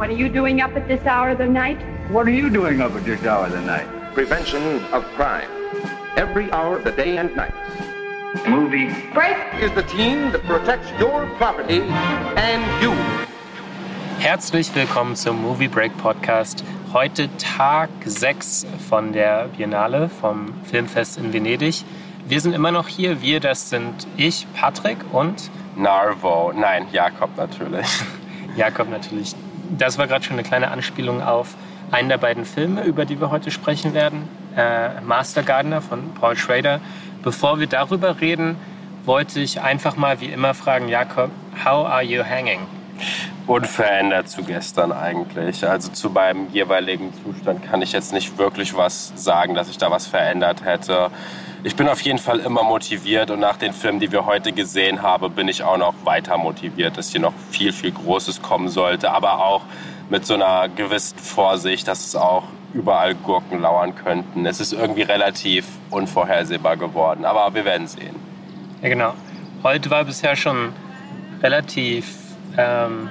What are you doing up at this hour of the night? What are you doing up at this hour of the night? Prevention of crime. Every hour of the day and night. Movie. Break. Is the team that protects your property and you. Herzlich willkommen zum Movie Break Podcast. Heute Tag 6 von der Biennale vom Filmfest in Venedig. Wir sind immer noch hier. Wir, das sind ich, Patrick und Narvo. Nein, Jakob natürlich. Jakob natürlich. Das war gerade schon eine kleine Anspielung auf einen der beiden Filme, über die wir heute sprechen werden. Äh, Master Gardener von Paul Schrader. Bevor wir darüber reden, wollte ich einfach mal wie immer fragen, Jakob, how are you hanging? Unverändert zu gestern eigentlich. Also zu meinem jeweiligen Zustand kann ich jetzt nicht wirklich was sagen, dass ich da was verändert hätte. Ich bin auf jeden Fall immer motiviert und nach den Filmen, die wir heute gesehen haben, bin ich auch noch weiter motiviert, dass hier noch viel, viel Großes kommen sollte. Aber auch mit so einer gewissen Vorsicht, dass es auch überall Gurken lauern könnten. Es ist irgendwie relativ unvorhersehbar geworden, aber wir werden sehen. Ja, genau. Heute war bisher schon relativ ähm,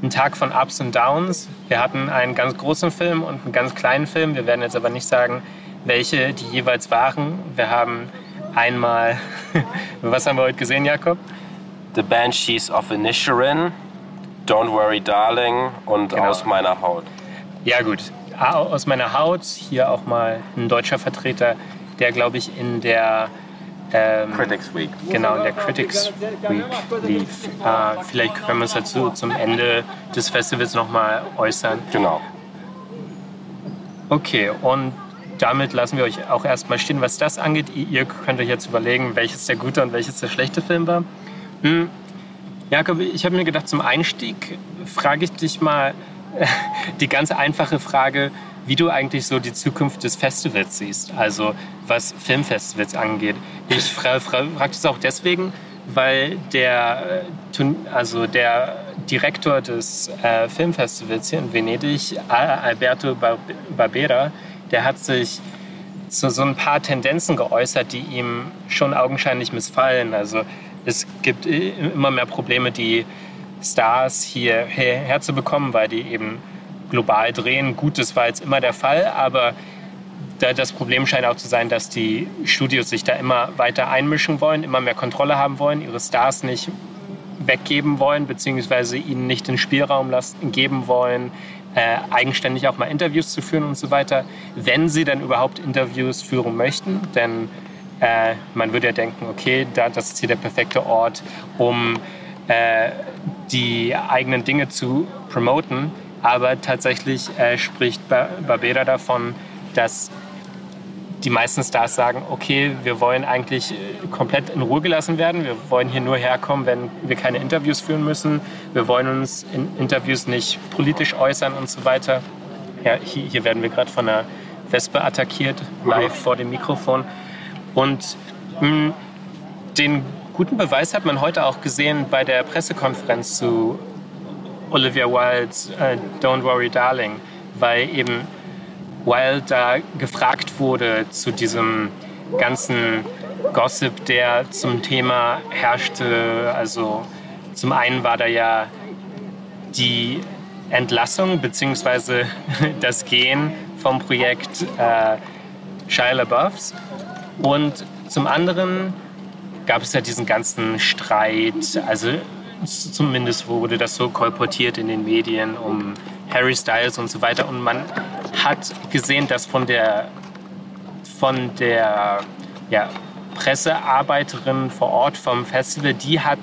ein Tag von Ups und Downs. Wir hatten einen ganz großen Film und einen ganz kleinen Film. Wir werden jetzt aber nicht sagen, welche die jeweils waren. Wir haben einmal, was haben wir heute gesehen, Jakob? The Banshees of Inisherin, Don't Worry Darling und Genau. Aus meiner Haut. Ja gut, aus meiner Haut, hier auch mal ein deutscher Vertreter, der glaube ich in der ähm, Critics Week. Genau, in der Critics Week lief. Äh, vielleicht können wir uns dazu zum Ende des Festivals nochmal äußern. Genau. Okay, und damit lassen wir euch auch erstmal stehen, was das angeht. Ihr- könnt euch jetzt überlegen, welches der gute und welches der schlechte Film war. Hm. Jakob, ich habe mir gedacht, zum Einstieg frage ich dich mal die ganz einfache Frage, wie du eigentlich so die Zukunft des Festivals siehst, also was Filmfestivals angeht. Ich fra fra frage das auch deswegen, weil der, äh, also der Direktor des äh, Filmfestivals hier in Venedig, Al- Alberto Bar Barbera, der hat sich zu so ein paar Tendenzen geäußert, die ihm schon augenscheinlich missfallen. Also es gibt immer mehr Probleme, die Stars hier her- herzubekommen, weil die eben global drehen. Gut, das war jetzt immer der Fall, aber da das Problem scheint auch zu sein, dass die Studios sich da immer weiter einmischen wollen, immer mehr Kontrolle haben wollen, ihre Stars nicht weggeben wollen, beziehungsweise ihnen nicht den Spielraum geben wollen, äh, eigenständig auch mal Interviews zu führen und so weiter, wenn sie dann überhaupt Interviews führen möchten. Denn äh, man würde ja denken, okay, da, das ist hier der perfekte Ort, um äh, die eigenen Dinge zu promoten. Aber tatsächlich äh, spricht Ba- Barbera davon, dass die meisten Stars sagen, okay, wir wollen eigentlich äh, komplett in Ruhe gelassen werden. Wir wollen hier nur herkommen, wenn wir keine Interviews führen müssen. Wir wollen uns in Interviews nicht politisch äußern und so weiter. Ja, hier, hier werden wir gerade von einer Wespe attackiert, live vor dem Mikrofon. Und mh, den guten Beweis hat man heute auch gesehen bei der Pressekonferenz zu Olivia Wildes äh, Don't Worry Darling, weil eben Wilde da gefragt wurde zu diesem ganzen Gossip, der zum Thema herrschte. Also zum einen war da ja die Entlassung bzw. das Gehen vom Projekt äh, Shia LaBeoufs und zum anderen gab es ja diesen ganzen Streit, also zumindest wurde das so kolportiert in den Medien um Harry Styles und so weiter. Und man hat gesehen, dass von der, von der ja, Pressearbeiterin vor Ort vom Festival, die hat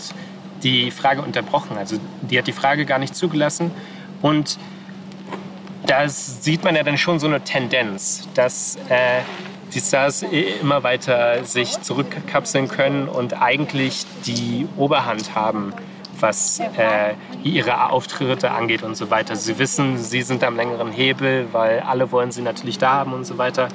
die Frage unterbrochen. Also die hat die Frage gar nicht zugelassen. Und da sieht man ja dann schon so eine Tendenz, dass äh, die Stars immer weiter sich zurückkapseln können und eigentlich die Oberhand haben, was äh, ihre Auftritte angeht und so weiter. Sie wissen, sie sind am längeren Hebel, weil alle wollen sie natürlich da haben und so weiter.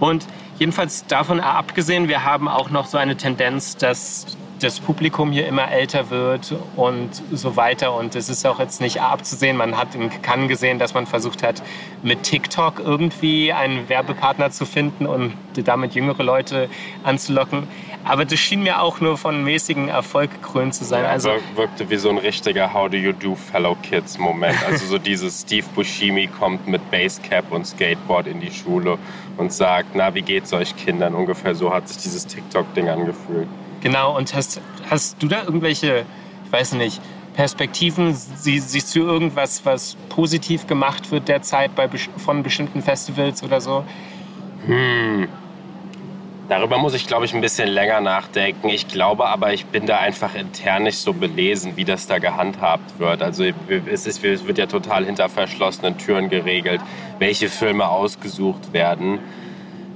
Und jedenfalls davon abgesehen, wir haben auch noch so eine Tendenz, dass das Publikum hier immer älter wird und so weiter. Und es ist auch jetzt nicht abzusehen. Man hat in Cannes gesehen, dass man versucht hat, mit TikTok irgendwie einen Werbepartner zu finden und damit jüngere Leute anzulocken. Aber das schien mir auch nur von mäßigem Erfolg gekrönt zu sein. Ja, also wirkte wie so ein richtiger How do you do Fellow Kids Moment. Also so dieses Steve Buscemi kommt mit Basecap und Skateboard in die Schule und sagt, na, wie geht's euch Kindern? Ungefähr so hat sich dieses TikTok-Ding angefühlt. Genau, und hast, hast du da irgendwelche, ich weiß nicht, Perspektiven? Sie, siehst du irgendwas, was positiv gemacht wird derzeit bei, von bestimmten Festivals oder so? Hm. Darüber muss ich, glaube ich, ein bisschen länger nachdenken. Ich glaube aber, ich bin da einfach intern nicht so belesen, wie das da gehandhabt wird. Also es, ist, es wird ja total hinter verschlossenen Türen geregelt, welche Filme ausgesucht werden.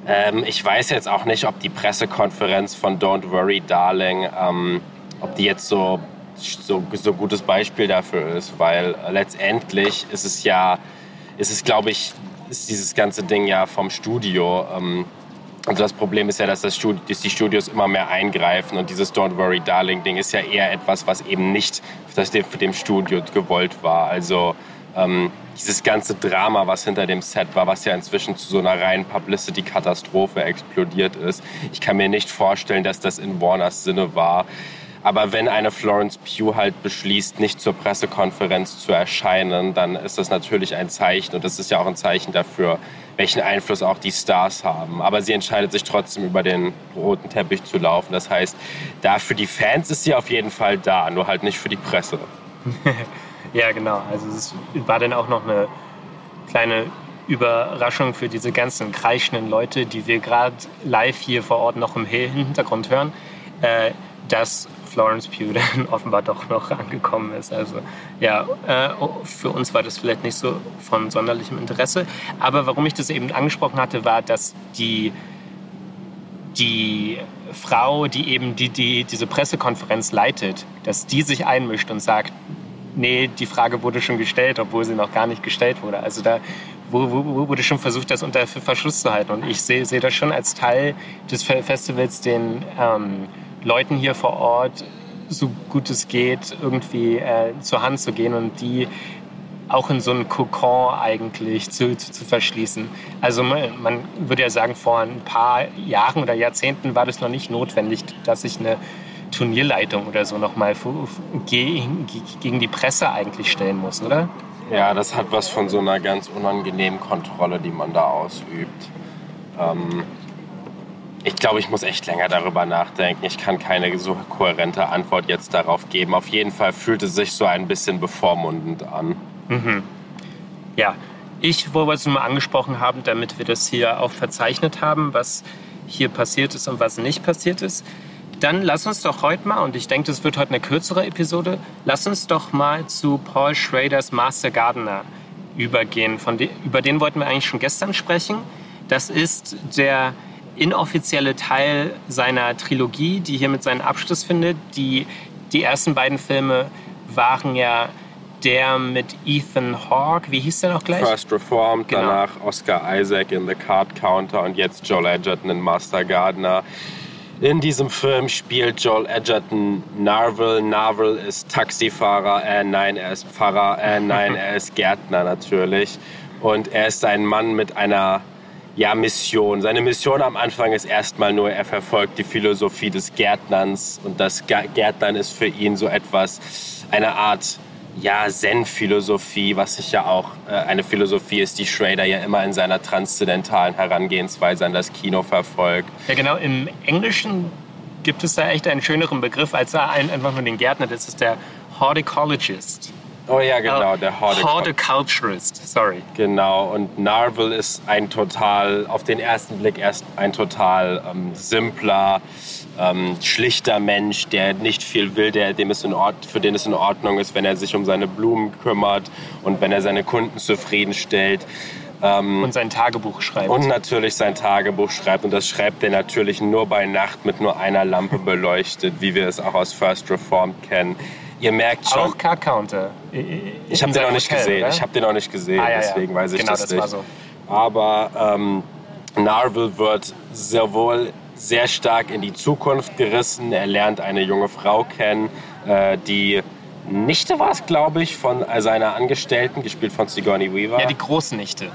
Ähm, ich weiß jetzt auch nicht, ob die Pressekonferenz von Don't Worry Darling, ähm, ob die jetzt so so, so gutes Beispiel dafür ist, weil letztendlich ist es ja, ist es glaube ich, ist dieses ganze Ding ja vom Studio. Ähm, also das Problem ist ja, dass, das Studio, dass, die Studios immer mehr eingreifen und dieses Don't Worry Darling Ding ist ja eher etwas, was eben nicht für dem Studio gewollt war. Also ähm, dieses ganze Drama, was hinter dem Set war, was ja inzwischen zu so einer reinen Publicity-Katastrophe explodiert ist. Ich kann mir nicht vorstellen, dass das in Warners Sinne war. Aber wenn eine Florence Pugh halt beschließt, nicht zur Pressekonferenz zu erscheinen, dann ist das natürlich ein Zeichen und das ist ja auch ein Zeichen dafür, welchen Einfluss auch die Stars haben. Aber sie entscheidet sich trotzdem über den roten Teppich zu laufen. Das heißt, da für die Fans ist sie auf jeden Fall da, nur halt nicht für die Presse. Ja, genau. Also es war dann auch noch eine kleine Überraschung für diese ganzen kreischenden Leute, die wir gerade live hier vor Ort noch im Hintergrund hören, äh, dass Florence Pugh dann offenbar doch noch angekommen ist. Also ja, äh, für uns war das vielleicht nicht so von sonderlichem Interesse. Aber warum ich das eben angesprochen hatte, war, dass die, die Frau, die eben die, die, diese Pressekonferenz leitet, dass die sich einmischt und sagt, nee, die Frage wurde schon gestellt, obwohl sie noch gar nicht gestellt wurde. Also da wurde schon versucht, das unter Verschluss zu halten. Und ich sehe, sehe das schon als Teil des Festivals, den ähm, Leuten hier vor Ort so gut es geht irgendwie äh, zur Hand zu gehen und die auch in so einen Kokon eigentlich zu, zu, zu verschließen. Also man, man, würde ja sagen, vor ein paar Jahren oder Jahrzehnten war das noch nicht notwendig, dass ich eine Turnierleitung oder so nochmal gegen die Presse eigentlich stellen muss, oder? Ja, das hat was von so einer ganz unangenehmen Kontrolle, die man da ausübt. Ähm, ich glaube, ich muss echt länger darüber nachdenken. Ich kann keine so kohärente Antwort jetzt darauf geben. Auf jeden Fall fühlt es sich so ein bisschen bevormundend an. Mhm. Ja, ich wollte es nur mal angesprochen haben, damit wir das hier auch verzeichnet haben, was hier passiert ist und was nicht passiert ist. Dann lass uns doch heute mal, und ich denke, das wird heute eine kürzere Episode, lass uns doch mal zu Paul Schraders Master Gardener übergehen. Von de, über den wollten wir eigentlich schon gestern sprechen. Das ist der inoffizielle Teil seiner Trilogie, die hier mit seinen Abschluss findet. Die, die ersten beiden Filme waren ja der mit Ethan Hawke, wie hieß der noch gleich? First Reformed, genau. danach Oscar Isaac in The Card Counter und jetzt Joel Edgerton in Master Gardener. In diesem Film spielt Joel Edgerton Narvel. Narvel ist Taxifahrer. Äh, nein, er ist Pfarrer. Äh, nein, er ist Gärtner natürlich. Und er ist ein Mann mit einer ja, Mission. Seine Mission am Anfang ist erstmal nur, er verfolgt die Philosophie des Gärtnerns. Und das Gärtnern ist für ihn so etwas, eine Art ja, Zen-Philosophie, was sich ja auch äh, eine Philosophie ist, die Schrader ja immer in seiner transzendentalen Herangehensweise an das Kino verfolgt. Ja, genau. Im Englischen gibt es da echt einen schöneren Begriff als einfach nur den Gärtner. Das ist der Horticologist. Oh ja, genau, der Horticulturist. Sorry. Genau, und Narvel ist ein total, auf den ersten Blick erst ein total ähm, simpler, ähm, schlichter Mensch, der nicht viel will, der, dem es in Ort, für den es in Ordnung ist, wenn er sich um seine Blumen kümmert und wenn er seine Kunden zufriedenstellt. Ähm, und sein Tagebuch schreibt. Und natürlich sein Tagebuch schreibt. Und das schreibt er natürlich nur bei Nacht mit nur einer Lampe beleuchtet, wie wir es auch aus First Reformed kennen. Ihr merkt schon. Auch Car-Counter. Ich habe den noch nicht Hotel, gesehen. Oder? Ich habe den noch nicht gesehen, ah, ja, deswegen weiß ich genau, das, das nicht. War so. Aber ähm, Narvel wird sowohl sehr stark in die Zukunft gerissen. Er lernt eine junge Frau kennen, äh, die Nichte war es, glaube ich, von seiner Angestellten, gespielt von Sigourney Weaver. Ja, die Großnichte.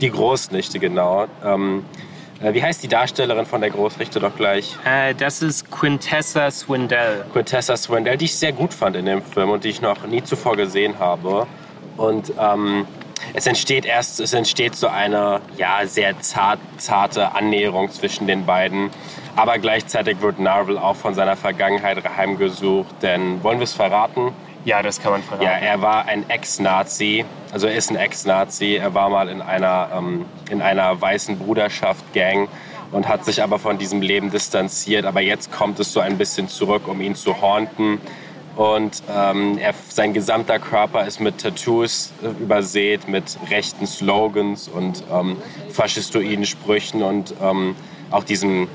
Die Großnichte, genau. Ähm, äh, wie heißt die Darstellerin von der Großnichte doch gleich? Äh, das ist Quintessa Swindell. Quintessa Swindell, die ich sehr gut fand in dem Film und die ich noch nie zuvor gesehen habe. Und ähm, es entsteht erst, es entsteht so eine ja, sehr zart, zarte Annäherung zwischen den beiden. Aber gleichzeitig wird Narvel auch von seiner Vergangenheit heimgesucht. Denn wollen wir es verraten? Ja, das kann man verraten. Ja, er war ein Ex-Nazi, also er ist ein Ex-Nazi. Er war mal in einer, ähm, in einer weißen Bruderschaft-Gang und hat sich aber von diesem Leben distanziert. Aber jetzt kommt es so ein bisschen zurück, um ihn zu haunten. Und ähm, er, sein gesamter Körper ist mit Tattoos äh, übersät, mit rechten Slogans und ähm, faschistoiden Sprüchen und ähm, auch diesem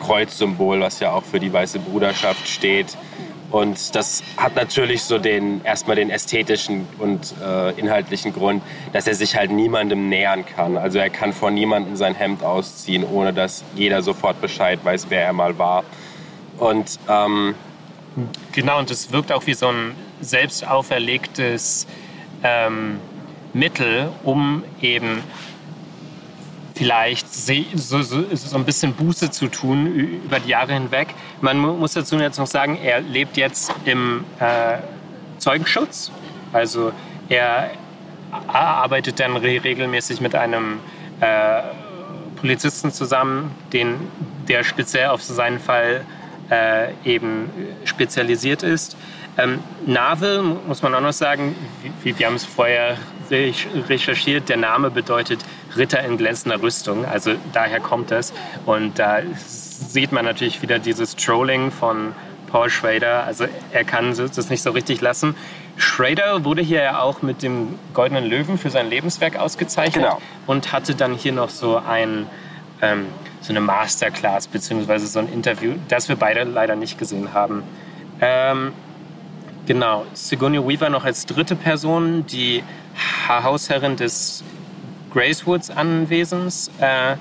Kreuzsymbol, was ja auch für die Weiße Bruderschaft steht. Und das hat natürlich so den erstmal den ästhetischen und äh, inhaltlichen Grund, dass er sich halt niemandem nähern kann. Also er kann vor niemandem sein Hemd ausziehen, ohne dass jeder sofort Bescheid weiß, wer er mal war. Und ähm, genau, und es wirkt auch wie so ein selbst auferlegtes ähm, Mittel, um eben vielleicht so, so, so, ein bisschen Buße zu tun über die Jahre hinweg. Man muss dazu jetzt noch sagen, er lebt jetzt im äh, Zeugenschutz. Also er arbeitet dann regelmäßig mit einem äh, Polizisten zusammen, den, der speziell auf seinen Fall äh, eben spezialisiert ist. Ähm, Navel, muss man auch noch sagen, wir, wir haben es vorher recherchiert, der Name bedeutet Ritter in glänzender Rüstung, also daher kommt es. Und da sieht man natürlich wieder dieses Trolling von Paul Schrader, also er kann das nicht so richtig lassen. Schrader wurde hier ja auch mit dem Goldenen Löwen für sein Lebenswerk ausgezeichnet genau. und hatte dann hier noch so ein ähm, so eine Masterclass beziehungsweise so ein Interview, das wir beide leider nicht gesehen haben. Ähm, genau, Sigourney Weaver noch als dritte Person, die Hausherrin des Gracewoods Anwesens. Äh,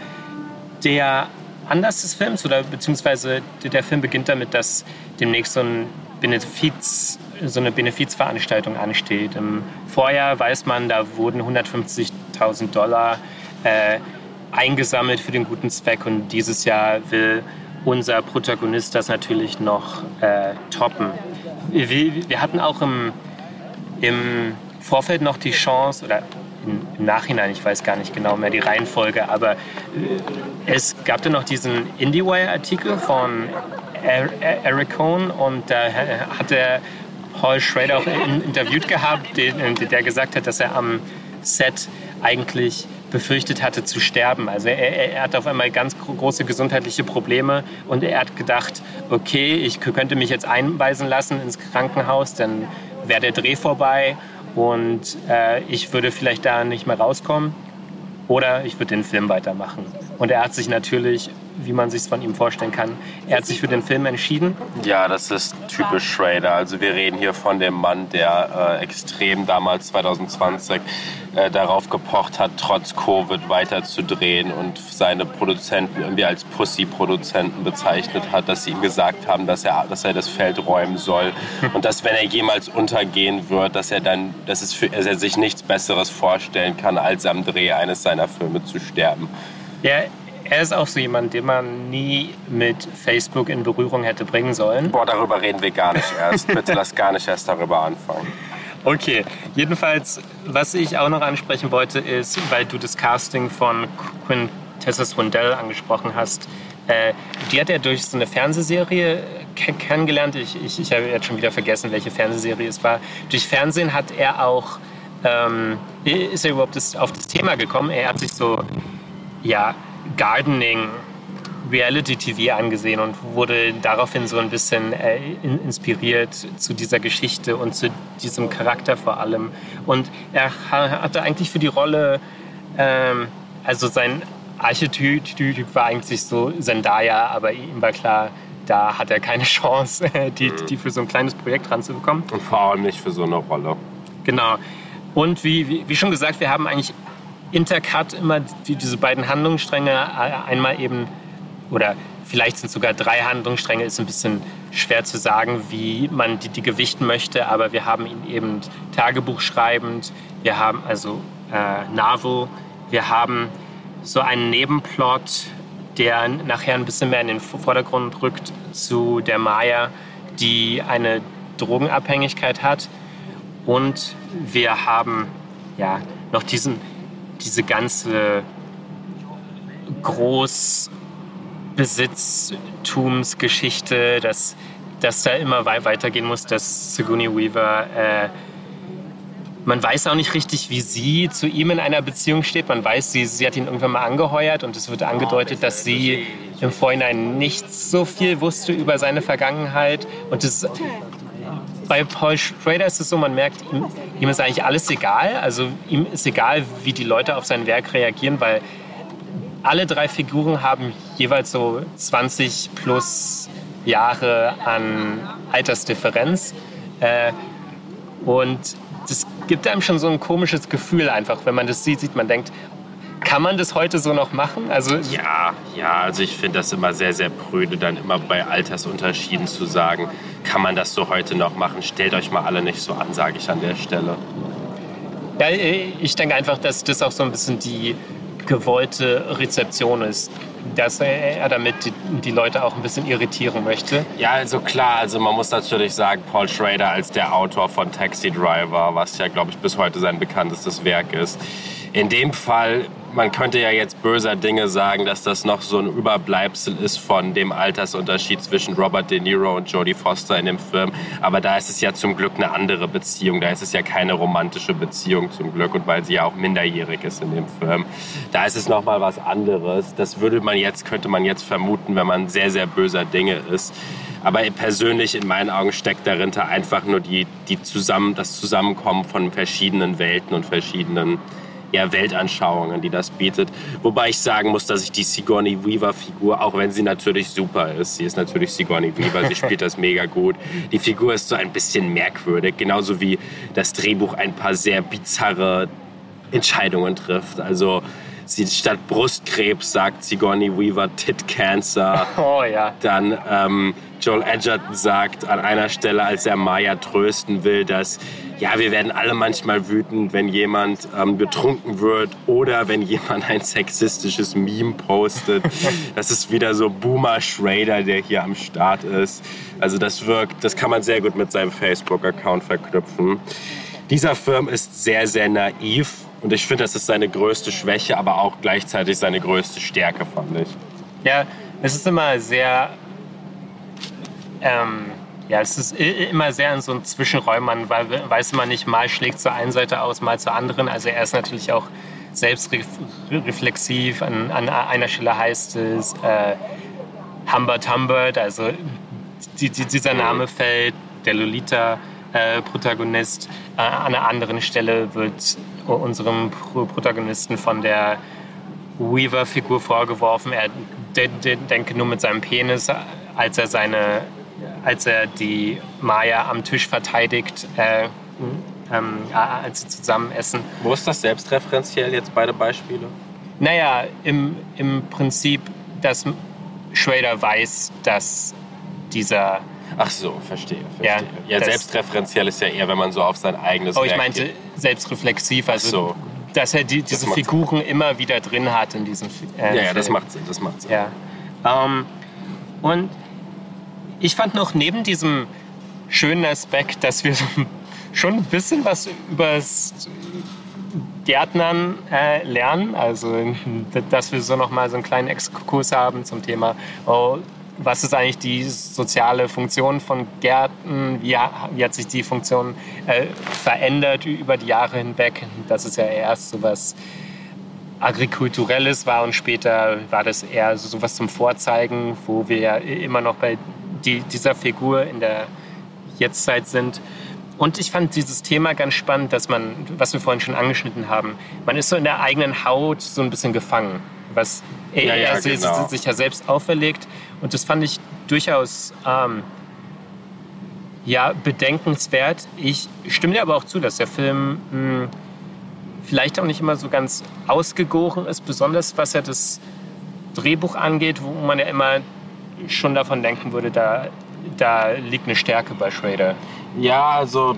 der Anlass des Films, oder beziehungsweise der Film beginnt damit, dass demnächst so, ein Benefiz, so eine Benefizveranstaltung ansteht. Im Vorjahr weiß man, da wurden 150.000 Dollar äh, eingesammelt für den guten Zweck und dieses Jahr will unser Protagonist das natürlich noch äh, toppen. Wir, wir, hatten auch im, im Vorfeld noch die Chance, oder im, Nachhinein, ich weiß gar nicht genau mehr die Reihenfolge, aber äh, es gab dann noch diesen IndieWire-Artikel von Eric Cohn und da hat er Paul Schrader auch interviewt gehabt, der gesagt hat, dass er am Set eigentlich befürchtet hatte zu sterben. Also er, er hatte auf einmal ganz große gesundheitliche Probleme und er hat gedacht, okay, ich könnte mich jetzt einweisen lassen ins Krankenhaus, dann wäre der Dreh vorbei und äh, ich würde vielleicht da nicht mehr rauskommen oder ich würde den Film weitermachen. Und er hat sich natürlich wie man sich von ihm vorstellen kann. Er hat sich für den Film entschieden. Ja, das ist typisch Schrader. Also wir reden hier von dem Mann, der äh, extrem damals 2020 äh, darauf gepocht hat, trotz Covid weiterzudrehen und seine Produzenten irgendwie als Pussy-Produzenten bezeichnet hat, dass sie ihm gesagt haben, dass er, dass er das Feld räumen soll und dass wenn er jemals untergehen wird, dass er dann, dass es für, er sich nichts Besseres vorstellen kann, als am Dreh eines seiner Filme zu sterben. Ja, er ist auch so jemand, den man nie mit Facebook in Berührung hätte bringen sollen. Boah, darüber reden wir gar nicht erst. Bitte lass gar nicht erst darüber anfangen. Okay, jedenfalls, was ich auch noch ansprechen wollte, ist, weil du das Casting von Quintessa Swindell angesprochen hast, äh, die hat er durch so eine Fernsehserie kennengelernt. Ich, ich, ich habe jetzt schon wieder vergessen, welche Fernsehserie es war. Durch Fernsehen hat er auch, ähm, ist er überhaupt das, auf das Thema gekommen. Er hat sich so, ja, Gardening Reality TV angesehen und wurde daraufhin so ein bisschen äh, inspiriert zu dieser Geschichte und zu diesem Charakter vor allem. Und er hatte eigentlich für die Rolle, ähm, also sein Archetyp war eigentlich so Zendaya, aber ihm war klar, da hat er keine Chance, die, mhm. die für so ein kleines Projekt ranzubekommen. Und vor allem nicht für so eine Rolle. Genau. Und wie, wie, wie schon gesagt, wir haben eigentlich intercut immer die, diese beiden Handlungsstränge. Einmal eben, oder vielleicht sind sogar drei Handlungsstränge, ist ein bisschen schwer zu sagen, wie man die, die gewichten möchte, aber wir haben ihn eben Tagebuch schreibend, wir haben also äh, Navo, wir haben so einen Nebenplot, der nachher ein bisschen mehr in den Vordergrund rückt zu der Maya, die eine Drogenabhängigkeit hat. Und wir haben ja noch diesen, diese ganze Großbesitztumsgeschichte, dass, dass da immer weitergehen muss, dass Sigourney Weaver äh, man weiß auch nicht richtig, wie sie zu ihm in einer Beziehung steht. Man weiß, sie, sie hat ihn irgendwann mal angeheuert und es wird angedeutet, dass sie im Vorhinein nicht so viel wusste über seine Vergangenheit. Und das, bei Paul Schrader ist es so, man merkt, ihm, ihm ist eigentlich alles egal. Also ihm ist egal, wie die Leute auf sein Werk reagieren, weil alle drei Figuren haben jeweils so 20 plus Jahre an Altersdifferenz. Äh, und das gibt einem schon so ein komisches Gefühl einfach, wenn man das sieht, sieht man denkt, kann man das heute so noch machen? Also ja, ja, also ich finde das immer sehr, sehr prüde, dann immer bei Altersunterschieden zu sagen, kann man das so heute noch machen? Stellt euch mal alle nicht so an, sage ich an der Stelle. Ja, ich denke einfach, dass das auch so ein bisschen die gewollte Rezeption ist dass er damit die, die, Leute auch ein bisschen irritieren möchte. Ja, also klar, also man muss natürlich sagen, Paul Schrader als der Autor von Taxi Driver, was ja, glaube ich, bis heute sein bekanntestes Werk ist. In dem Fall man könnte ja jetzt böser Dinge sagen, dass das noch so ein Überbleibsel ist von dem Altersunterschied zwischen Robert De Niro und Jodie Foster in dem Film. Aber da ist es ja zum Glück eine andere Beziehung. Da ist es ja keine romantische Beziehung zum Glück. Und weil sie ja auch minderjährig ist in dem Film. Da ist es nochmal was anderes. Das würde man jetzt, könnte man jetzt vermuten, wenn man sehr, sehr böser Dinge ist. Aber persönlich in meinen Augen steckt dahinter einfach nur die, die zusammen, das Zusammenkommen von verschiedenen Welten und verschiedenen ja, Weltanschauungen, die das bietet. Wobei ich sagen muss, dass ich die Sigourney Weaver-Figur, auch wenn sie natürlich super ist, sie ist natürlich Sigourney Weaver, sie spielt das mega gut. Die Figur ist so ein bisschen merkwürdig, genauso wie das Drehbuch ein paar sehr bizarre Entscheidungen trifft. Also sie statt Brustkrebs sagt Sigourney Weaver Tit Cancer. Oh ja. Dann ähm, Joel Edgerton sagt an einer Stelle, als er Maya trösten will, dass ja, wir werden alle manchmal wütend, wenn jemand ähm, betrunken wird oder wenn jemand ein sexistisches Meme postet. Das ist wieder so Boomer Schrader, der hier am Start ist. Also das wirkt, das kann man sehr gut mit seinem Facebook-Account verknüpfen. Dieser Film ist sehr, sehr naiv und ich finde, das ist seine größte Schwäche, aber auch gleichzeitig seine größte Stärke, fand ich. Ja, es ist immer sehr ähm, ja, es ist immer sehr in so einem Zwischenräumen. Man weiß immer nicht, mal schlägt zur einen Seite aus, mal zur anderen. Also er ist natürlich auch selbstreflexiv. An, an einer Stelle heißt es äh, Humbert Humbert, also die, die, dieser Name fällt, der Lolita-Protagonist. Äh, äh, an einer anderen Stelle wird unserem Protagonisten von der Weaver-Figur vorgeworfen, er denke nur mit seinem Penis, als er seine als er die Maya am Tisch verteidigt, äh, ähm, als sie zusammen essen. Wo ist das selbstreferenziell jetzt beide Beispiele? Naja, im, im Prinzip, dass Schrader weiß, dass dieser Ach so, verstehe. verstehe. Ja, ja selbstreferenziell ist ja eher, wenn man so auf sein eigenes. Oh, ich meinte selbstreflexiv, also so. dass er die, diese Figuren Sinn. immer wieder drin hat in diesem äh, Ja, ja, das macht Sinn. Das macht Sinn. Ja. Ähm, und ich fand noch neben diesem schönen Aspekt, dass wir schon ein bisschen was über Gärtnern äh, lernen. Also, dass wir so noch mal so einen kleinen Exkurs haben zum Thema, oh, was ist eigentlich die soziale Funktion von Gärten? Wie, wie hat sich die Funktion äh, verändert über die Jahre hinweg? Das ist ja erst so was Agrikulturelles war und später war das eher so was zum Vorzeigen, wo wir immer noch bei die, dieser Figur in der Jetztzeit sind. Und ich fand dieses Thema ganz spannend, dass man, was wir vorhin schon angeschnitten haben, man ist so in der eigenen Haut so ein bisschen gefangen, was er, ja, ja, genau. sich ja selbst auferlegt. Und das fand ich durchaus ähm, ja, bedenkenswert. Ich stimme dir aber auch zu, dass der Film mh, hm, vielleicht auch nicht immer so ganz ausgegoren ist, besonders was ja das Drehbuch angeht, wo man ja immer schon davon denken würde, da, da liegt eine Stärke bei Schrader. Ja, also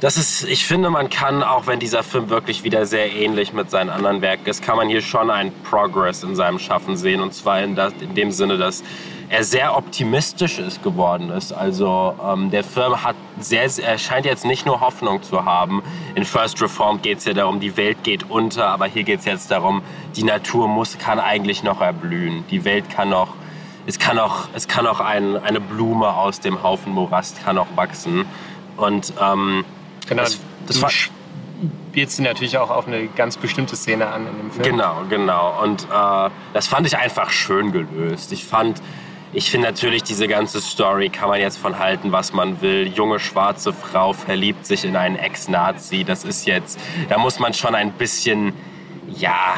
das ist, ich finde, man kann, auch wenn dieser Film wirklich wieder sehr ähnlich mit seinen anderen Werken ist, kann man hier schon einen Progress in seinem Schaffen sehen. Und zwar in, das, in dem Sinne, dass er sehr optimistisch ist geworden ist. Also ähm, der Film hat sehr, er scheint jetzt nicht nur Hoffnung zu haben. In First Reformed geht es ja darum, die Welt geht unter, aber hier geht es jetzt darum, die Natur muss, kann eigentlich noch erblühen. Die Welt kann noch, es kann auch, es kann auch ein, eine Blume aus dem Haufen Morast kann auch wachsen. Und ähm, Genau, das, das war, spielst du natürlich auch auf eine ganz bestimmte Szene an in dem Film. Genau, genau. Und äh, das fand ich einfach schön gelöst. Ich fand, ich finde natürlich, diese ganze Story kann man jetzt von halten, was man will. Junge schwarze Frau verliebt sich in einen Ex-Nazi. Das ist jetzt, da muss man schon ein bisschen, ja,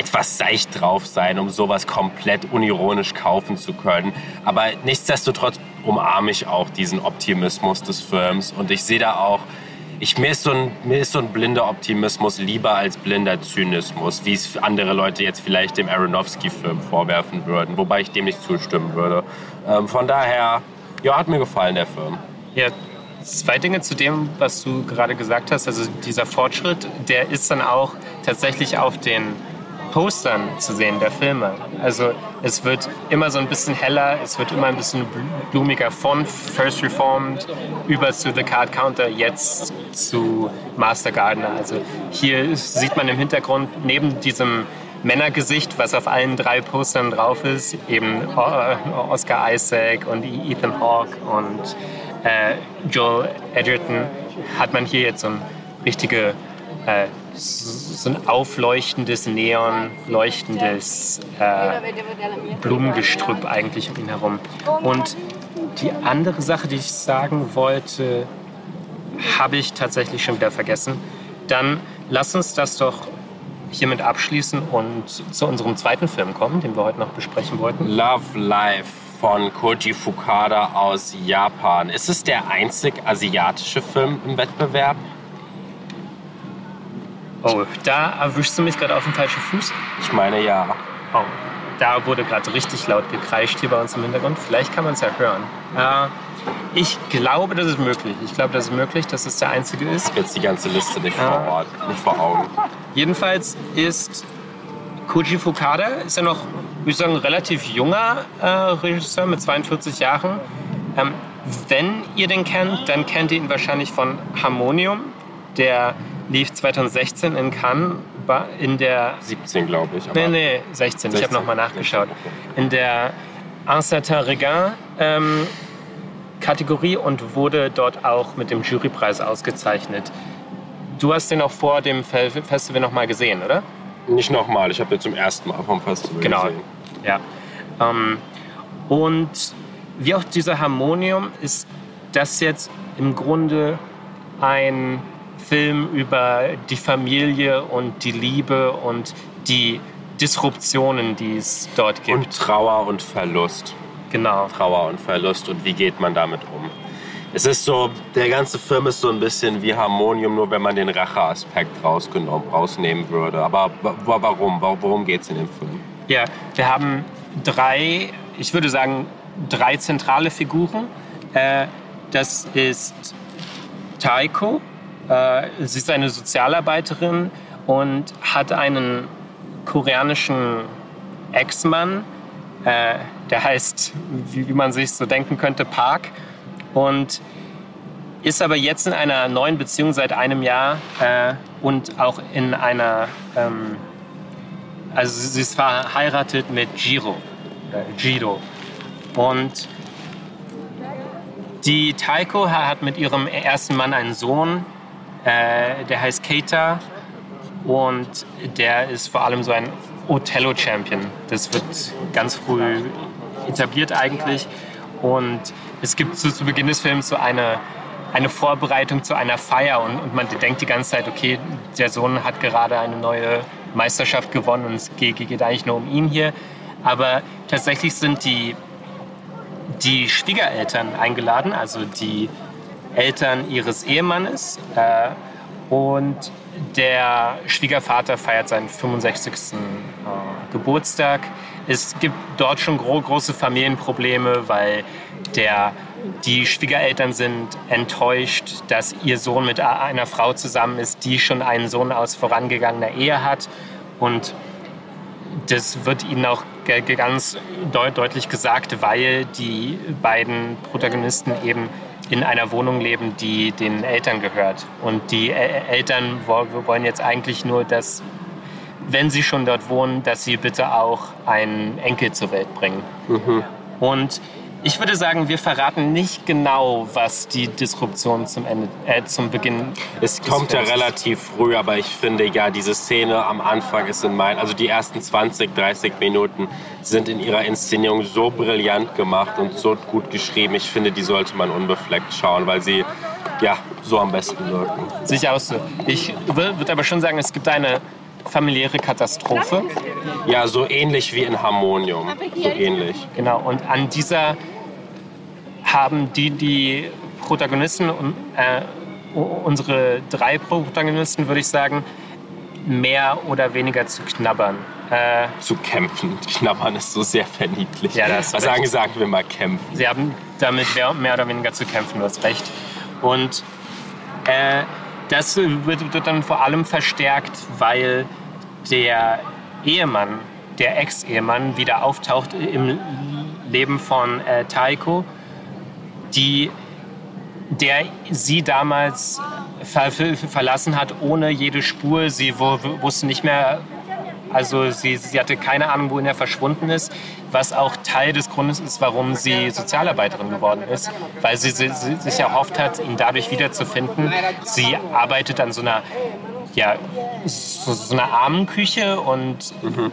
etwas seicht drauf sein, um sowas komplett unironisch kaufen zu können. Aber nichtsdestotrotz umarme ich auch diesen Optimismus des Films. Und ich sehe da auch, ich, mir, ist so ein, mir ist so ein blinder Optimismus lieber als blinder Zynismus, wie es andere Leute jetzt vielleicht dem Aronofsky-Film vorwerfen würden, wobei ich dem nicht zustimmen würde. Ähm, von daher, ja, hat mir gefallen, der Film. Ja, zwei Dinge zu dem, was du gerade gesagt hast. Also dieser Fortschritt, der ist dann auch tatsächlich auf den Postern zu sehen der Filme. Also es wird immer so ein bisschen heller, es wird immer ein bisschen blumiger von First Reformed über zu The Card Counter, jetzt zu Master Gardener. Also hier sieht man im Hintergrund neben diesem Männergesicht, was auf allen drei Postern drauf ist, eben Oscar Isaac und Ethan Hawke und äh, Joel Edgerton, hat man hier jetzt so eine richtige äh, so ein aufleuchtendes, neon leuchtendes äh, Blumengestrüpp eigentlich um ihn herum. Und die andere Sache, die ich sagen wollte, habe ich tatsächlich schon wieder vergessen. Dann lass uns das doch hiermit abschließen und zu unserem zweiten Film kommen, den wir heute noch besprechen wollten. Love Life von Koji Fukada aus Japan. Ist es der einzig asiatische Film im Wettbewerb? Oh, da erwischst du mich gerade auf dem falschen Fuß. Ich meine ja. Oh, da wurde gerade richtig laut gekreischt hier bei uns im Hintergrund. Vielleicht kann man es ja hören. Äh, ich glaube, das ist möglich. Ich glaube, das ist möglich, dass es der einzige ist. Ich habe jetzt die ganze Liste nicht vor Ort, nicht vor Augen. Jedenfalls ist Koji Fukada ist ja noch, würde ich sagen, relativ junger äh, Regisseur mit 42 Jahren. Ähm, wenn ihr den kennt, dann kennt ihr ihn wahrscheinlich von Harmonium, der lief 2016 in Cannes in der 17 glaube ich. nee, nee, 16. 16. Ich habe nochmal nachgeschaut. In der Ancien Regain ähm, Kategorie und wurde dort auch mit dem Jurypreis ausgezeichnet. Du hast den auch vor dem Festival nochmal gesehen, oder? Nicht nochmal, ich habe den zum ersten Mal vom Festival genau. gesehen. Ja. Ähm, und wie auch dieser Harmonium ist das jetzt im Grunde ein Film über die Familie und die Liebe und die Disruptionen, die es dort gibt. Und Trauer und Verlust. Genau. Trauer und Verlust und wie geht man damit um? Es ist so, der ganze Film ist so ein bisschen wie Harmonium, nur wenn man den Racheaspekt rausgenommen, rausnehmen würde. Aber warum? Worum geht es in dem Film? Ja, wir haben drei, ich würde sagen, drei zentrale Figuren. Äh, das ist Taiko, sie ist eine Sozialarbeiterin und hat einen koreanischen Ex-Mann, äh, der heißt, wie, man sich so denken könnte, Park. Und ist aber jetzt in einer neuen Beziehung seit einem Jahr äh, und auch in einer, ähm, also sie ist verheiratet mit Jiro, äh, Jiro. Und die Taiko hat mit ihrem ersten Mann einen Sohn, äh, der heißt Keita und der ist vor allem so ein Othello-Champion. Das wird ganz früh etabliert eigentlich. Und es gibt zu, zu Beginn des Films so eine, eine Vorbereitung zu einer Feier und, und, man denkt die ganze Zeit, okay, der Sohn hat gerade eine neue Meisterschaft gewonnen und es geht, geht eigentlich nur um ihn hier. Aber tatsächlich sind die, die Schwiegereltern eingeladen, also die Eltern ihres Ehemannes. Äh, und der Schwiegervater feiert seinen 65. Äh, Geburtstag. es gibt dort schon gro große Familienprobleme, weil der, die Schwiegereltern sind enttäuscht, dass ihr Sohn mit einer Frau zusammen ist, die schon einen Sohn aus vorangegangener Ehe hat. Und das wird ihnen auch ganz deut deutlich gesagt, weil die beiden Protagonisten eben in einer Wohnung leben, die den Eltern gehört. Und die Eltern wollen jetzt eigentlich nur, dass, wenn sie schon dort wohnen, dass sie bitte auch einen Enkel zur Welt bringen. Mhm. Und ich würde sagen, wir verraten nicht genau, was die Disruption zum, Ende, äh, zum Beginn Es kommt ja relativ früh, aber ich finde ja, diese Szene am Anfang ist in meinen, also die ersten 20, 30 Minuten sind in ihrer Inszenierung so brillant gemacht und so gut geschrieben. Ich finde, die sollte man unbefleckt schauen, weil sie ja so am besten wirken. Sicher aus. Ich würde aber schon sagen, es gibt eine familiäre Katastrophe. Ja, so ähnlich wie in Harmonium. So ähnlich. Genau, und an dieser haben die, die Protagonisten, äh, unsere drei Protagonisten, würde ich sagen, mehr oder weniger zu knabbern. Äh, zu kämpfen. Knabbern ist so sehr verniedlich. Ja, das Was sagen, sagen wir mal kämpfen. Sie haben damit mehr oder weniger zu kämpfen, du hast recht. Und äh, das wird, wird dann vor allem verstärkt, weil der Ehemann, der Ex-Ehemann, wieder auftaucht im Leben von äh, Taiko die, der sie damals ver verlassen hat, ohne jede Spur. Sie wusste nicht mehr, also sie, sie hatte keine Ahnung, wohin er verschwunden ist, was auch Teil des Grundes ist, warum sie Sozialarbeiterin geworden ist, weil sie, sie, sie sich erhofft hat, ihn dadurch wiederzufinden. Sie arbeitet an so einer, ja, so, so einer Armenküche und mhm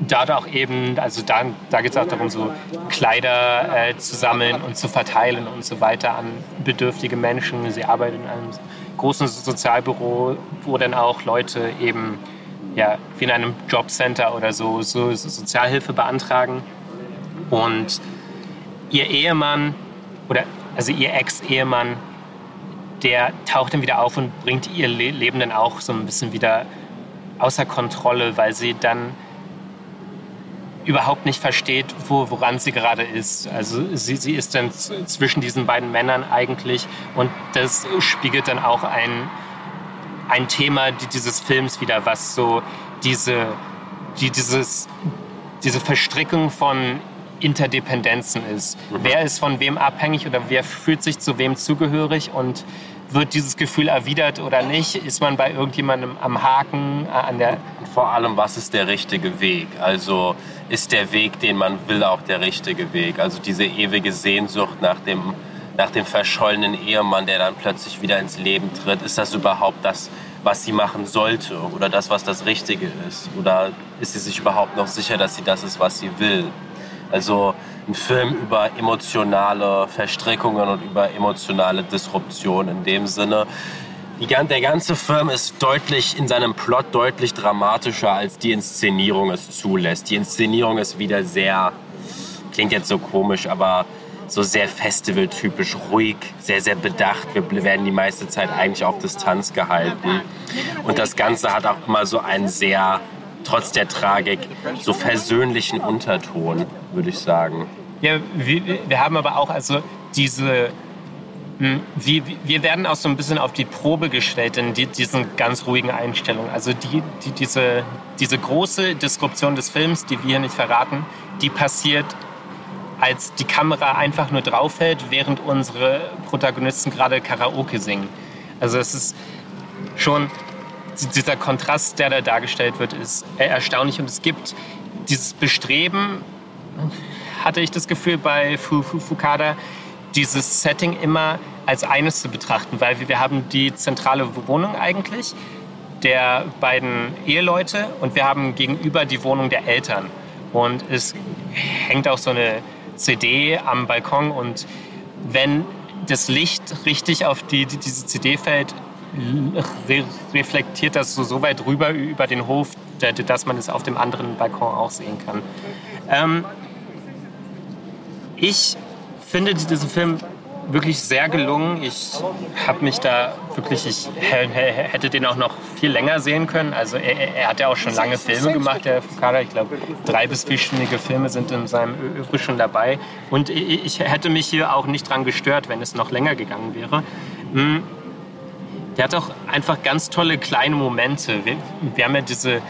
dort auch eben, also da, da geht es auch darum, so Kleider äh, zu sammeln und zu verteilen und so weiter an bedürftige Menschen. Sie arbeitet in einem großen Sozialbüro, wo dann auch Leute eben ja, wie in einem Jobcenter oder so, so, so Sozialhilfe beantragen. Und ihr Ehemann oder also ihr Ex-Ehemann, der taucht dann wieder auf und bringt ihr Leben dann auch so ein bisschen wieder außer Kontrolle, weil sie dann überhaupt nicht versteht, wo, woran sie gerade ist. Also sie, sie ist dann zwischen diesen beiden Männern eigentlich und das spiegelt dann auch ein, ein Thema dieses Films wieder, was so diese, die, dieses, diese Verstrickung von Interdependenzen ist. Mhm. Wer ist von wem abhängig oder wer fühlt sich zu wem zugehörig und wird dieses Gefühl erwidert oder nicht? Ist man bei irgendjemandem am Haken, äh, an der... Vor allem, was ist der richtige Weg? Also ist der Weg, den man will, auch der richtige Weg? Also diese ewige Sehnsucht nach dem, nach dem verschollenen Ehemann, der dann plötzlich wieder ins Leben tritt. Ist das überhaupt das, was sie machen sollte oder das, was das Richtige ist? Oder ist sie sich überhaupt noch sicher, dass sie das ist, was sie will? Also ein Film über emotionale Verstrickungen und über emotionale Disruption in dem Sinne. Die, der ganze Film ist deutlich in seinem Plot deutlich dramatischer, als die Inszenierung es zulässt. Die Inszenierung ist wieder sehr, klingt jetzt so komisch, aber so sehr festivaltypisch ruhig, sehr, sehr bedacht. Wir werden die meiste Zeit eigentlich auf Distanz gehalten. Und das Ganze hat auch mal so einen sehr trotz der Tragik so versöhnlichen Unterton, würde ich sagen. Ja, wir, wir haben aber auch also diese hm, wir, wir werden auch so ein bisschen auf die Probe gestellt in die, diesen ganz ruhigen Einstellungen. Also die, die, diese, diese große Disruption des Films, die wir hier nicht verraten, die passiert, als die Kamera einfach nur draufhält, während unsere Protagonisten gerade Karaoke singen. Also es ist schon dieser Kontrast, der da dargestellt wird, ist erstaunlich. Und es gibt dieses Bestreben, hatte ich das Gefühl bei Fukada, dieses Setting immer als eines zu betrachten, weil wir haben die zentrale Wohnung eigentlich der beiden Eheleute und wir haben gegenüber die Wohnung der Eltern. Und es hängt auch so eine CD am Balkon und wenn das Licht richtig auf die, diese CD fällt, re reflektiert das so, so weit rüber über den Hof, dass man es auf dem anderen Balkon auch sehen kann. Ähm, ich finde diesen Film wirklich sehr gelungen. Ich habe mich da wirklich, ich hätte den auch noch viel länger sehen können. Also er, er hat ja auch schon lange Filme gemacht, der Fukada. Ich glaube, drei bis vierstündige Filme sind in seinem Övre schon dabei. Und ich hätte mich hier auch nicht dran gestört, wenn es noch länger gegangen wäre. Hm. Der hat auch einfach ganz tolle kleine Momente. Wir, wir haben ja diese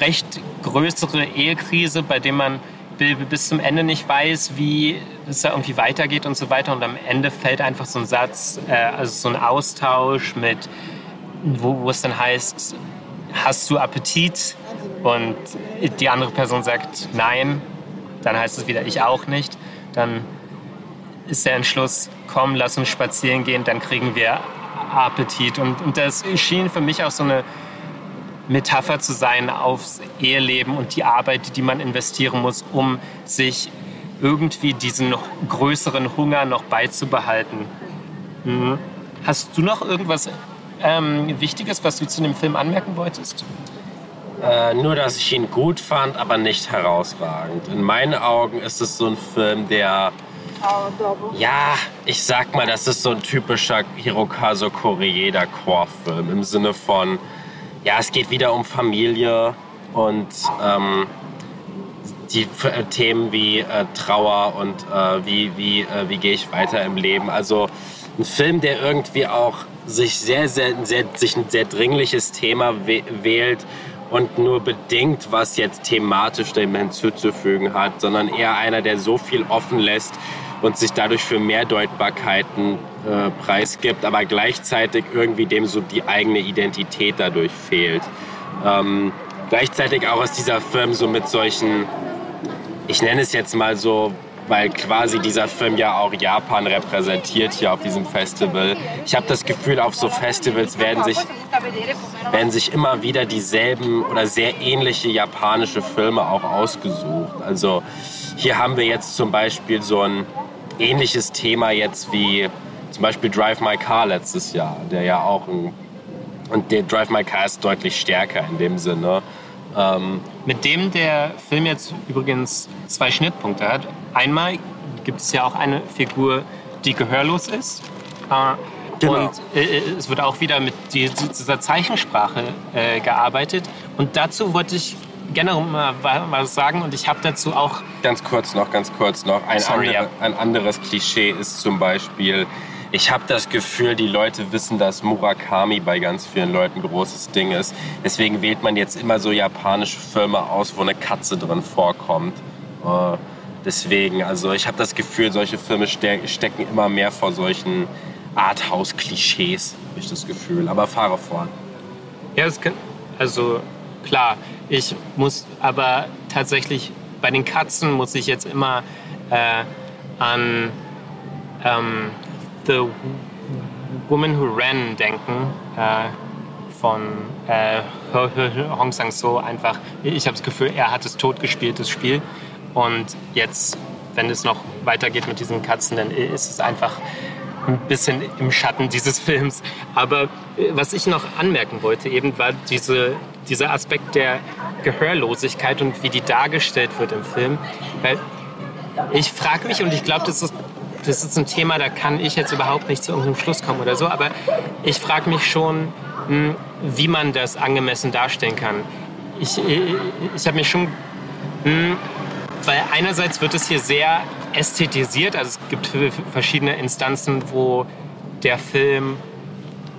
recht größere Ehekrise, bei dem man bis zum Ende nicht weiß, wie es da irgendwie weitergeht und so weiter. Und am Ende fällt einfach so ein Satz, äh, also so ein Austausch mit, wo, wo es dann heißt, hast du Appetit? Und die andere Person sagt nein. Dann heißt es wieder, ich auch nicht. Dann ist der Entschluss, komm, lass uns spazieren gehen, dann kriegen wir Appetit. Und, und das schien für mich auch so eine Metapher zu sein aufs Eheleben und die Arbeit, die man investieren muss, um sich irgendwie diesen noch größeren Hunger noch beizubehalten. Mhm. Hast du noch irgendwas ähm, Wichtiges, was du zu dem Film anmerken wolltest? Äh, nur, dass ich ihn gut fand, aber nicht herausragend. In meinen Augen ist es so ein Film, der ja, ich sag mal, das ist so ein typischer Hirokazu Koreeda Core-Film im Sinne von, ja, es geht wieder um Familie und ähm, die äh, Themen wie äh, Trauer und äh, wie, wie, äh, wie gehe ich weiter im Leben. Also ein Film, der irgendwie auch sich sehr, sehr, sehr, sich ein sehr dringliches Thema wählt und nur bedingt was jetzt thematisch dem hinzuzufügen hat, sondern eher einer, der so viel offen lässt und sich dadurch für Mehrdeutbarkeiten äh, preisgibt, aber gleichzeitig irgendwie dem so die eigene Identität dadurch fehlt. Ähm, gleichzeitig auch aus dieser Film so mit solchen, ich nenne es jetzt mal so, weil quasi dieser Film ja auch Japan repräsentiert hier auf diesem Festival. Ich habe das Gefühl, auf so Festivals werden sich, werden sich immer wieder dieselben oder sehr ähnliche japanische Filme auch ausgesucht. Also hier haben wir jetzt zum Beispiel so ein ähnliches Thema jetzt wie zum Beispiel Drive My Car letztes Jahr, der ja auch ein. Und der Drive My Car ist deutlich stärker in dem Sinne. Ähm, Mit dem der Film jetzt übrigens zwei Schnittpunkte hat. Einmal gibt es ja auch eine Figur, die gehörlos ist. Äh, genau. Und äh, es wird auch wieder mit dieser Zeichensprache äh, gearbeitet. Und dazu wollte ich gerne mal was sagen und ich habe dazu auch... Ganz kurz noch, ganz kurz noch. Ein, Sorry, andere, ja. ein anderes Klischee ist zum Beispiel, ich habe das Gefühl, die Leute wissen, dass Murakami bei ganz vielen Leuten großes Ding ist. Deswegen wählt man jetzt immer so japanische Filme aus, wo eine Katze drin vorkommt. Uh, deswegen, also ich habe das Gefühl, solche Filme ste stecken immer mehr vor solchen Arthouse-Klischees, habe ich das Gefühl. Aber fahre fort. Ja, kann, also klar, ich muss aber tatsächlich bei den Katzen muss ich jetzt immer äh, an ähm, The Woman Who Ran denken äh, von äh, Hong Sang-so. Einfach, ich habe das Gefühl, er hat es tot gespielt, das Spiel. Und jetzt, wenn es noch weitergeht mit diesen Katzen, dann ist es einfach ein bisschen im Schatten dieses Films. Aber äh, was ich noch anmerken wollte, eben war diese, dieser Aspekt der Gehörlosigkeit und wie die dargestellt wird im Film. Weil ich frage mich, und ich glaube, das ist, das ist ein Thema, da kann ich jetzt überhaupt nicht zu irgendeinem Schluss kommen oder so, aber ich frage mich schon, hm, wie man das angemessen darstellen kann. Ich, ich, ich habe mich schon hm, weil einerseits wird es hier sehr ästhetisiert, also es gibt verschiedene Instanzen, wo der Film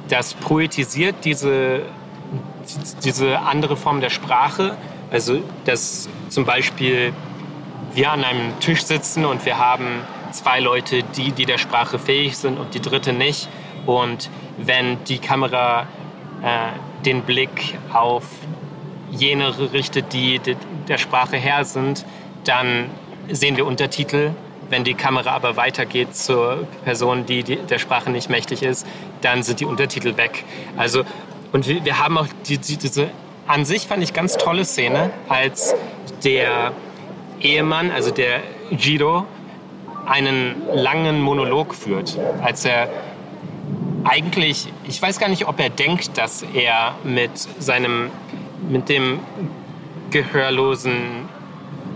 das poetisiert, diese, diese andere Form der Sprache. Also, dass zum Beispiel wir an einem Tisch sitzen und wir haben zwei Leute, die, die der Sprache fähig sind und die dritte nicht. Und wenn die Kamera äh, den Blick auf jene richtet, die der Sprache her sind, dann sehen wir Untertitel. Wenn die Kamera aber weitergeht zur Person, die, die der Sprache nicht mächtig ist, dann sind die Untertitel weg. Also, und wir, wir haben auch die, die, diese, an sich fand ich ganz tolle Szene, als der Ehemann, also der Jiro, einen langen Monolog führt, als er eigentlich, ich weiß gar nicht, ob er denkt, dass er mit seinem, mit dem gehörlosen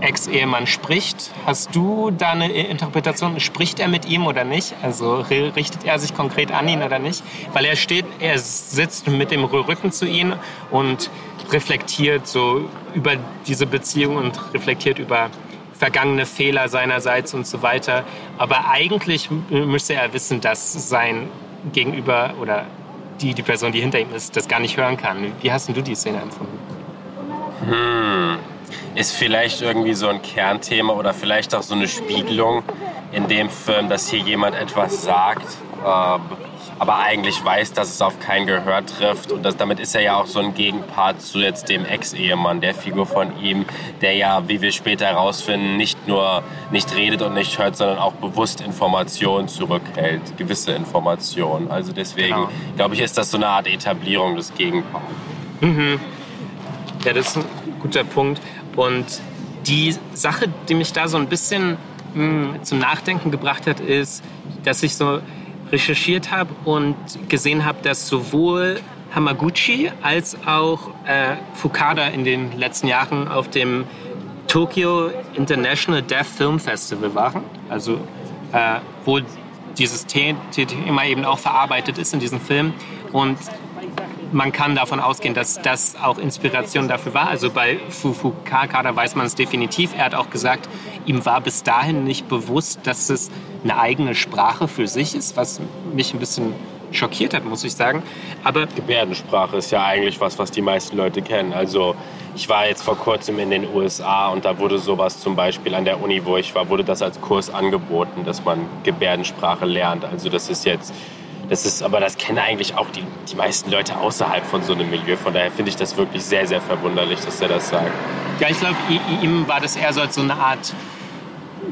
Ex-Ehemann spricht. Hast du da eine Interpretation? Spricht er mit ihm oder nicht? Also richtet er sich konkret an ihn oder nicht? Weil er steht, er sitzt mit dem Rücken zu ihm und reflektiert so über diese Beziehung und reflektiert über vergangene Fehler seinerseits und so weiter. Aber eigentlich müsste er wissen, dass sein Gegenüber oder die, die Person, die hinter ihm ist, das gar nicht hören kann. Wie hast du die Szene empfunden? Hm. Ist vielleicht irgendwie so ein Kernthema oder vielleicht auch so eine Spiegelung in dem Film, dass hier jemand etwas sagt. Ähm aber eigentlich weiß, dass es auf kein Gehör trifft. Und das, damit ist er ja auch so ein Gegenpart zu jetzt dem Ex-Ehemann, der Figur von ihm, der ja, wie wir später herausfinden, nicht nur nicht redet und nicht hört, sondern auch bewusst Informationen zurückhält, gewisse Informationen. Also deswegen, genau. glaube ich, ist das so eine Art Etablierung des Gegenparts. Mhm. Ja, das ist ein guter Punkt. Und die Sache, die mich da so ein bisschen mh, hm, zum Nachdenken gebracht hat, ist, dass ich so recherchiert habe und gesehen habe, dass sowohl Hamaguchi als auch äh, Fukada in den letzten Jahren auf dem Tokyo International Deaf Film Festival waren. Also äh, wo dieses Thema eben auch verarbeitet ist in diesem Film. Und man kann davon ausgehen, dass das auch Inspiration dafür war. Also bei Fukada weiß man es definitiv. Er hat auch gesagt, ihm war bis dahin nicht bewusst, dass es eine eigene Sprache für sich ist, was mich ein bisschen schockiert hat, muss ich sagen. Aber Gebärdensprache ist ja eigentlich was, was die meisten Leute kennen. Also ich war jetzt vor kurzem in den USA und da wurde sowas zum Beispiel an der Uni, wo ich war, wurde das als Kurs angeboten, dass man Gebärdensprache lernt. Also das ist jetzt das ist, aber das kennen eigentlich auch die, die meisten Leute außerhalb von so einem Milieu. Von daher finde ich das wirklich sehr, sehr verwunderlich, dass er das sagt. Ja, ich glaube, ihm war das eher so als so eine Art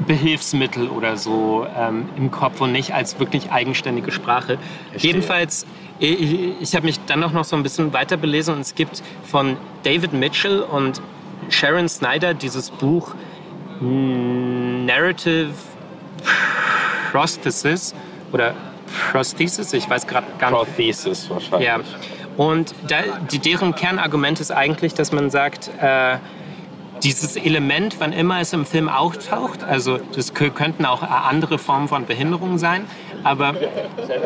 Behilfsmittel oder so ähm, im Kopf und nicht als wirklich eigenständige Sprache. Verstehe. Jedenfalls, ich, ich habe mich dann auch noch so ein bisschen weiter belesen und es gibt von David Mitchell und Sharon Snyder dieses Buch Narrative Prosthesis oder Prosthesis, ich weiß gerade gar nicht. Prosthesis wahrscheinlich. Ja. Und da, die, deren Kernargument ist eigentlich, dass man sagt, äh, dieses Element, wann immer es im Film auftaucht, also das könnten auch andere Formen von Behinderung sein, aber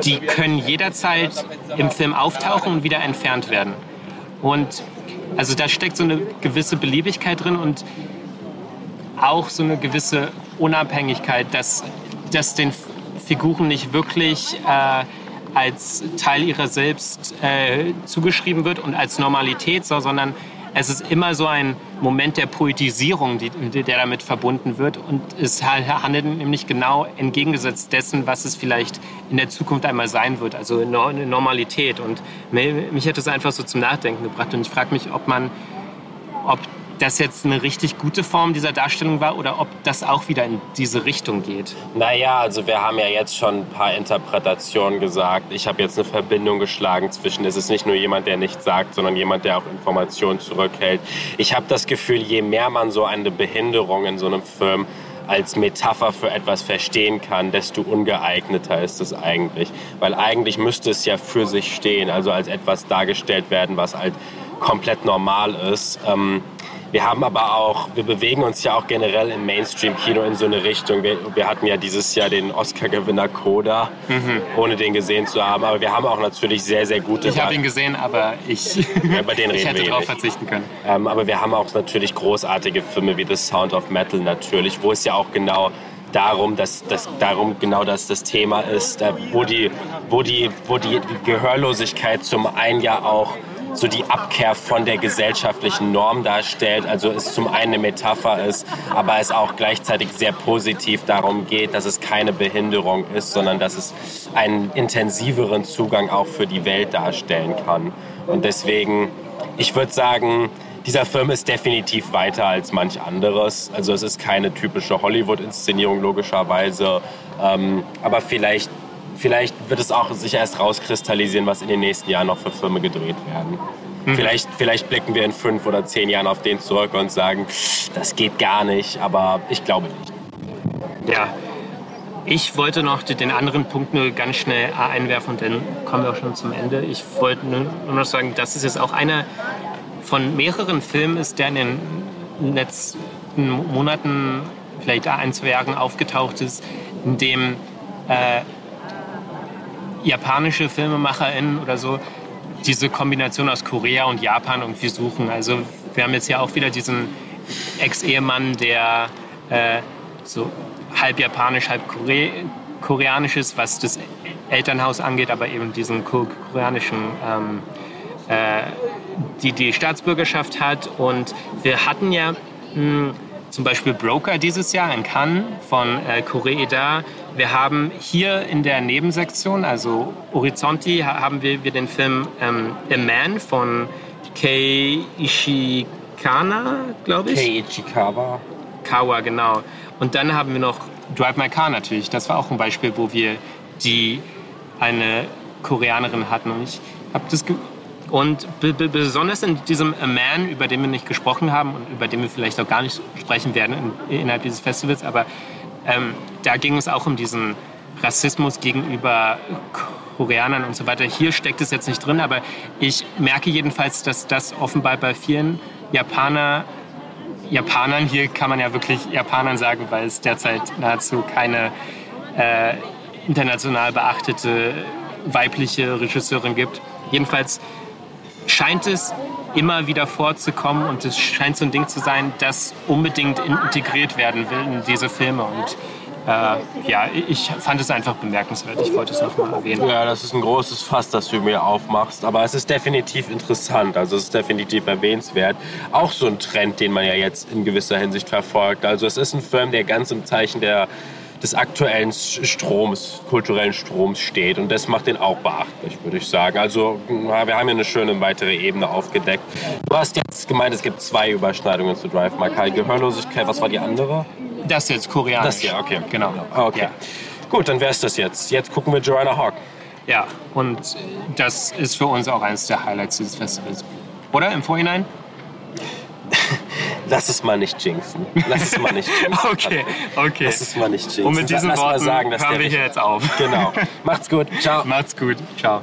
die können jederzeit im Film auftauchen und wieder entfernt werden. Und also da steckt so eine gewisse Beliebigkeit drin und auch so eine gewisse Unabhängigkeit, dass, dass den Figuren nicht wirklich äh, als Teil ihrer selbst äh, zugeschrieben wird und als Normalität, sondern es ist immer so ein Moment der Poetisierung, die, der damit verbunden wird. Und es handelt nämlich genau entgegengesetzt dessen, was es vielleicht in der Zukunft einmal sein wird, also eine Normalität. Und mich hat das einfach so zum Nachdenken gebracht. Und ich frage mich, ob man, ob das jetzt eine richtig gute Form dieser Darstellung war oder ob das auch wieder in diese Richtung geht. Naja, also wir haben ja jetzt schon ein paar Interpretationen gesagt. Ich habe jetzt eine Verbindung geschlagen zwischen, es ist nicht nur jemand, der nichts sagt, sondern jemand, der auch Informationen zurückhält. Ich habe das Gefühl, je mehr man so eine Behinderung in so einem Film als Metapher für etwas verstehen kann, desto ungeeigneter ist es eigentlich. Weil eigentlich müsste es ja für sich stehen, also als etwas dargestellt werden, was halt komplett normal ist. Ähm, wir haben aber auch, wir bewegen uns ja auch generell im Mainstream-Kino in so eine Richtung. Wir, wir, hatten ja dieses Jahr den Oscar-Gewinner Coda, mhm. ohne den gesehen zu haben. Aber wir haben auch natürlich sehr, sehr gute. Ich habe ihn gesehen, aber ich, ja, bei denen ich hätte darauf verzichten können. Ähm, aber wir haben auch natürlich großartige Filme wie The Sound of Metal natürlich, wo es ja auch genau darum, dass, dass darum genau das das Thema ist, äh, wo die, wo die, wo die Gehörlosigkeit zum einen ja auch so die Abkehr von der gesellschaftlichen Norm darstellt. Also es zum einen eine Metapher ist, aber es auch gleichzeitig sehr positiv darum geht, dass es keine Behinderung ist, sondern dass es einen intensiveren Zugang auch für die Welt darstellen kann. Und deswegen, ich würde sagen, dieser Film ist definitiv weiter als manch anderes. Also es ist keine typische Hollywood-Inszenierung logischerweise, ähm, aber vielleicht vielleicht wird es auch sich erst rauskristallisieren, was in den nächsten Jahren noch für Filme gedreht werden. Mhm. Vielleicht, vielleicht blicken wir in fünf oder zehn Jahren auf den zurück und sagen, das geht gar nicht, aber ich glaube nicht. Ja, ich wollte noch den anderen Punkt nur ganz schnell einwerfen und dann kommen wir auch schon zum Ende. Ich wollte nur noch sagen, dass es jetzt auch einer von mehreren Filmen ist, der in den letzten Monaten, vielleicht ein, zwei Jahren aufgetaucht ist, in dem äh, japanische FilmemacherInnen oder so diese Kombination aus Korea und Japan irgendwie suchen. Also wir haben jetzt ja auch wieder diesen Ex-Ehemann, der äh, so halb japanisch, halb Kore koreanisch ist, was das Elternhaus angeht, aber eben diesen koreanischen ähm, äh, die die Staatsbürgerschaft hat. Und wir hatten ja mh, zum Beispiel Broker dieses Jahr in Cannes von äh, Koreeda. Wir haben hier in der Nebensektion, also Horizonti, haben wir, wir den Film ähm, A Man von Kei Ishikana, glaube ich. Kei Ichikawa. Kawa, genau. Und dann haben wir noch Drive My Car natürlich. Das war auch ein Beispiel, wo wir die eine Koreanerin hatten. Und ich habe das und besonders in diesem A Man, über den wir nicht gesprochen haben und über den wir vielleicht auch gar nicht sprechen werden in, innerhalb dieses Festivals, aber ähm, da ging es auch um diesen Rassismus gegenüber Koreanern und so weiter. Hier steckt es jetzt nicht drin, aber ich merke jedenfalls, dass das offenbar bei vielen Japaner, Japanern, hier kann man ja wirklich Japanern sagen, weil es derzeit nahezu keine äh, international beachtete weibliche Regisseurin gibt. Jedenfalls scheint es immer wieder vorzukommen und es scheint so ein Ding zu sein, das unbedingt integriert werden will in diese Filme. Und äh, ja, ich fand es einfach bemerkenswert. Ich wollte es nochmal erwähnen. Ja, das ist ein großes Fass, das du mir aufmachst. Aber es ist definitiv interessant. Also es ist definitiv erwähnenswert. Auch so ein Trend, den man ja jetzt in gewisser Hinsicht verfolgt. Also es ist ein Film, der ganz im Zeichen der des aktuellen Stroms, kulturellen Stroms steht. Und das macht den auch beachtlich, würde ich sagen. Also wir haben hier eine schöne weitere Ebene aufgedeckt. Du hast jetzt gemeint, es gibt zwei Überschneidungen zu Drive My Car. Gehörlosigkeit, was war die andere? Das jetzt koreanisch. Das hier, okay. Genau. Okay. Ja. Gut, dann wäre es das jetzt. Jetzt gucken wir Joanna Hawk. Ja, und das ist für uns auch eines der Highlights dieses Festivals. Oder im Vorhinein? Lass es mal nicht jinxen. Lass es mal nicht jinxen. okay, okay. Lass es mal nicht jinxen. Und mit diesen Lass Worten sagen, dass hören wir hier jetzt auf. Genau. Macht's gut. Ciao. Macht's gut. Ciao.